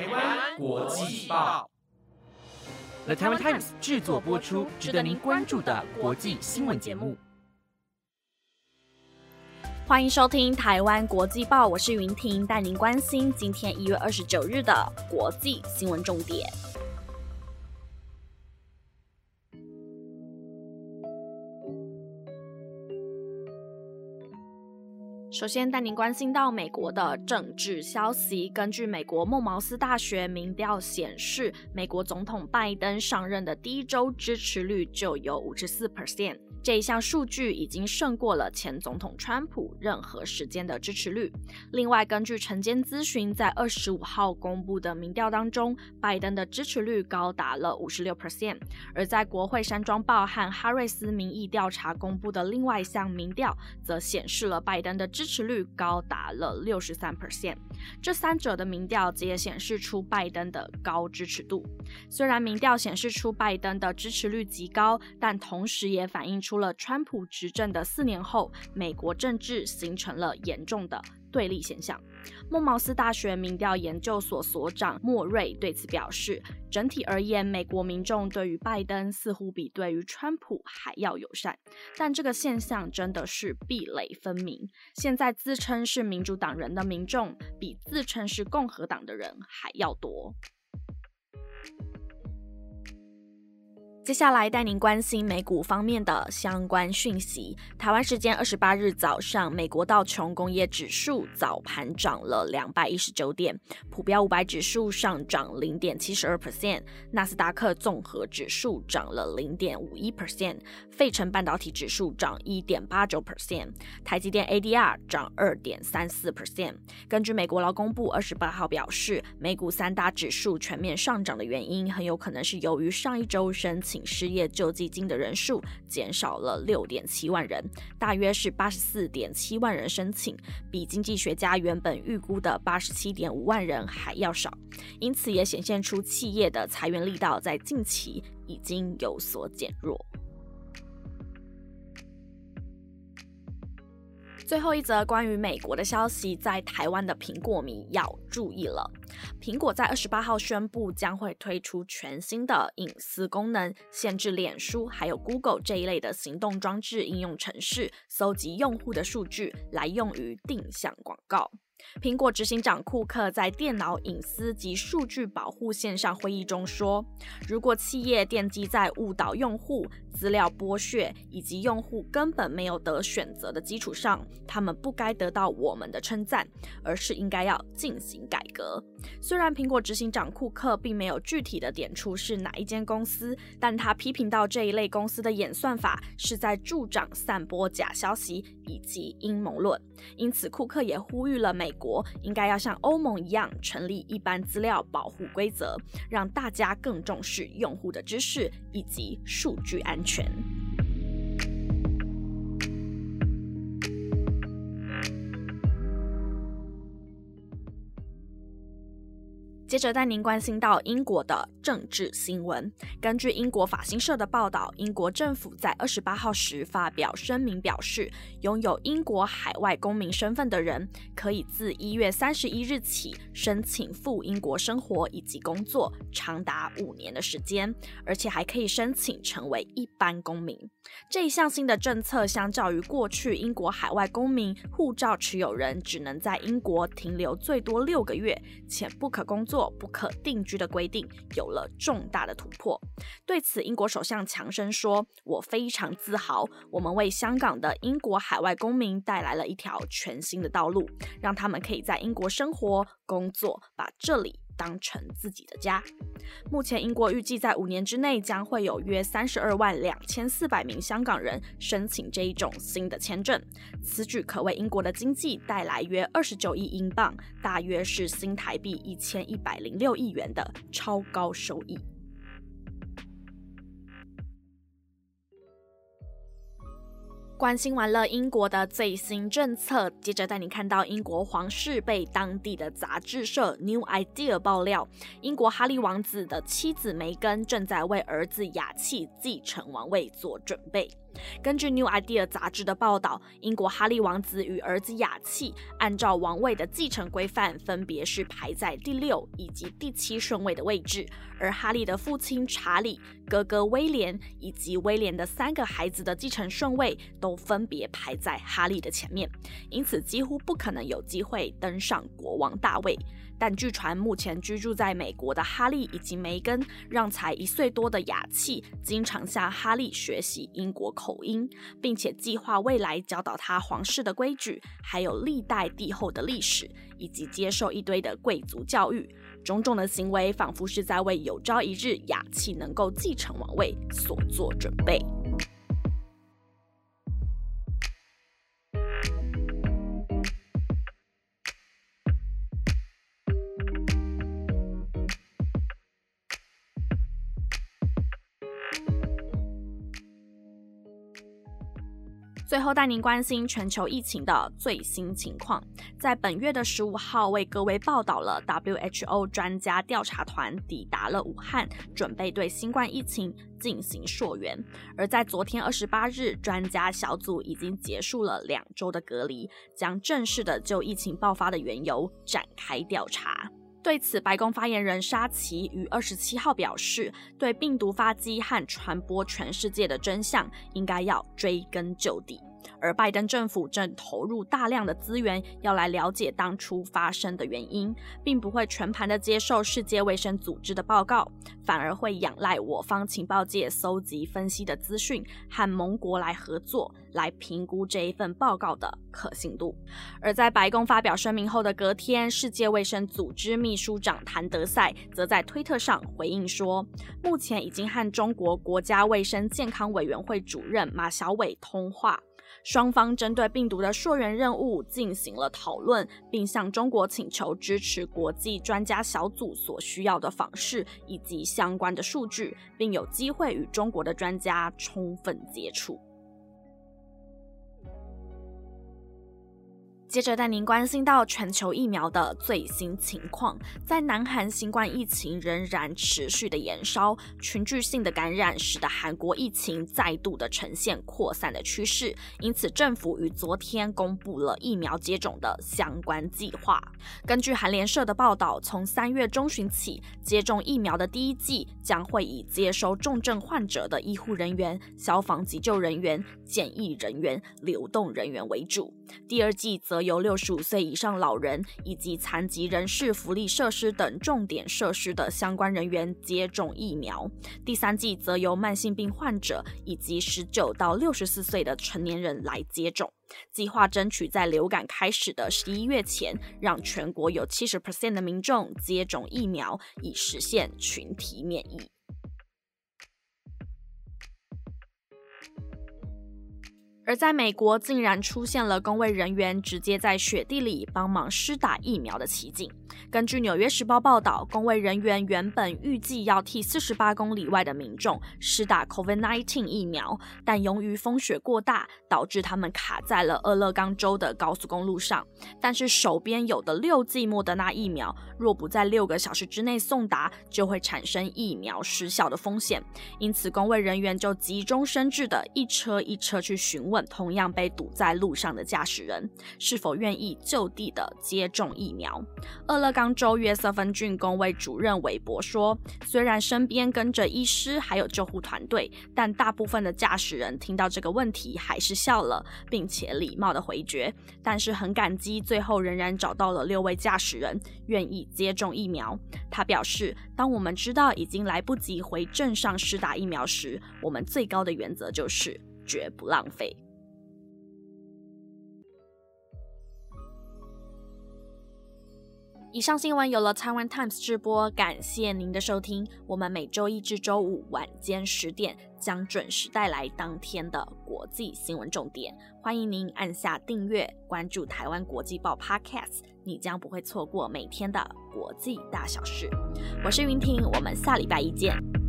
台湾国际报，The Taiwan Times 制作播出，值得您关注的国际新闻节目。欢迎收听台湾国际报，我是云婷，带您关心今天一月二十九日的国际新闻重点。首先带您关心到美国的政治消息。根据美国孟茅斯大学民调显示，美国总统拜登上任的第一周支持率就有五十四 percent。这一项数据已经胜过了前总统川普任何时间的支持率。另外，根据晨间咨询在二十五号公布的民调当中，拜登的支持率高达了五十六 percent。而在国会山庄报和哈瑞斯民意调查公布的另外一项民调，则显示了拜登的支持率高达了六十三 percent。这三者的民调皆显示出拜登的高支持度。虽然民调显示出拜登的支持率极高，但同时也反映出。了川普执政的四年后，美国政治形成了严重的对立现象。孟茅斯大学民调研究所所长莫瑞对此表示：“整体而言，美国民众对于拜登似乎比对于川普还要友善，但这个现象真的是壁垒分明。现在自称是民主党人的民众，比自称是共和党的人还要多。”接下来带您关心美股方面的相关讯息。台湾时间二十八日早上，美国道琼工业指数早盘涨了两百一十九点，普标五百指数上涨零点七十二 percent，纳斯达克综合指数涨了零点五一 percent，费城半导体指数涨一点八九 percent，台积电 ADR 涨二点三四 percent。根据美国劳工部二十八号表示，美股三大指数全面上涨的原因，很有可能是由于上一周申请。失业救济金的人数减少了六点七万人，大约是八十四点七万人申请，比经济学家原本预估的八十七点五万人还要少，因此也显现出企业的裁员力道在近期已经有所减弱。最后一则关于美国的消息，在台湾的苹果迷要注意了。苹果在二十八号宣布，将会推出全新的隐私功能，限制脸书还有 Google 这一类的行动装置应用程式搜集用户的数据，来用于定向广告。苹果执行长库克在电脑隐私及数据保护线上会议中说：“如果企业奠基在误导用户、资料剥削以及用户根本没有得选择的基础上，他们不该得到我们的称赞，而是应该要进行改革。”虽然苹果执行长库克并没有具体的点出是哪一间公司，但他批评到这一类公司的演算法是在助长散播假消息以及阴谋论。因此，库克也呼吁了美国应该要像欧盟一样成立一般资料保护规则，让大家更重视用户的知识以及数据安全。接着带您关心到英国的政治新闻。根据英国法新社的报道，英国政府在二十八号时发表声明，表示拥有英国海外公民身份的人，可以自一月三十一日起申请赴英国生活以及工作，长达五年的时间，而且还可以申请成为一般公民。这一项新的政策，相较于过去英国海外公民护照持有人只能在英国停留最多六个月，且不可工作。不可定居的规定有了重大的突破。对此，英国首相强生说：“我非常自豪，我们为香港的英国海外公民带来了一条全新的道路，让他们可以在英国生活、工作，把这里。”当成自己的家。目前，英国预计在五年之内将会有约三十二万两千四百名香港人申请这一种新的签证。此举可为英国的经济带来约二十九亿英镑，大约是新台币一千一百零六亿元的超高收益。关心完了英国的最新政策，接着带你看到英国皇室被当地的杂志社 New Idea 爆料，英国哈利王子的妻子梅根正在为儿子雅契继承王位做准备。根据《New Idea》杂志的报道，英国哈利王子与儿子雅契按照王位的继承规范，分别是排在第六以及第七顺位的位置。而哈利的父亲查理、哥哥威廉以及威廉的三个孩子的继承顺位都分别排在哈利的前面，因此几乎不可能有机会登上国王大位。但据传，目前居住在美国的哈利以及梅根，让才一岁多的雅契经常向哈利学习英国口音，并且计划未来教导他皇室的规矩，还有历代帝后的历史，以及接受一堆的贵族教育。种种的行为，仿佛是在为有朝一日雅契能够继承王位所做准备。后带您关心全球疫情的最新情况。在本月的十五号，为各位报道了 WHO 专家调查团抵达了武汉，准备对新冠疫情进行溯源。而在昨天二十八日，专家小组已经结束了两周的隔离，将正式的就疫情爆发的缘由展开调查。对此，白宫发言人沙奇于二十七号表示，对病毒发迹和传播全世界的真相，应该要追根究底。而拜登政府正投入大量的资源，要来了解当初发生的原因，并不会全盘的接受世界卫生组织的报告，反而会仰赖我方情报界搜集分析的资讯，和盟国来合作，来评估这一份报告的可信度。而在白宫发表声明后的隔天，世界卫生组织秘书长谭德赛则在推特上回应说，目前已经和中国国家卫生健康委员会主任马小伟通话。双方针对病毒的溯源任务进行了讨论，并向中国请求支持国际专家小组所需要的访视以及相关的数据，并有机会与中国的专家充分接触。接着带您关心到全球疫苗的最新情况，在南韩新冠疫情仍然持续的延烧，群聚性的感染使得韩国疫情再度的呈现扩散的趋势，因此政府于昨天公布了疫苗接种的相关计划。根据韩联社的报道，从三月中旬起，接种疫苗的第一季将会以接收重症患者的医护人员、消防急救人员、检疫人员、流动人员为主，第二季则由六十五岁以上老人以及残疾人士福利设施等重点设施的相关人员接种疫苗，第三季则由慢性病患者以及十九到六十四岁的成年人来接种。计划争取在流感开始的十一月前，让全国有七十 percent 的民众接种疫苗，以实现群体免疫。而在美国，竟然出现了工位人员直接在雪地里帮忙施打疫苗的奇景。根据《纽约时报》报道，工位人员原本预计要替四十八公里外的民众施打 COVID-19 疫苗，但由于风雪过大，导致他们卡在了俄勒冈州的高速公路上。但是手边有的六剂莫德纳疫苗，若不在六个小时之内送达，就会产生疫苗失效的风险。因此，工位人员就急中生智的一车一车去询问同样被堵在路上的驾驶人，是否愿意就地的接种疫苗。俄勒冈。当州约瑟芬郡工卫主任韦伯说：“虽然身边跟着医师还有救护团队，但大部分的驾驶人听到这个问题还是笑了，并且礼貌的回绝。但是很感激，最后仍然找到了六位驾驶人愿意接种疫苗。他表示：当我们知道已经来不及回镇上施打疫苗时，我们最高的原则就是绝不浪费。”以上新闻有了 Taiwan Times 直播，感谢您的收听。我们每周一至周五晚间十点将准时带来当天的国际新闻重点，欢迎您按下订阅，关注台湾国际报 Podcast，你将不会错过每天的国际大小事。我是云婷，我们下礼拜一见。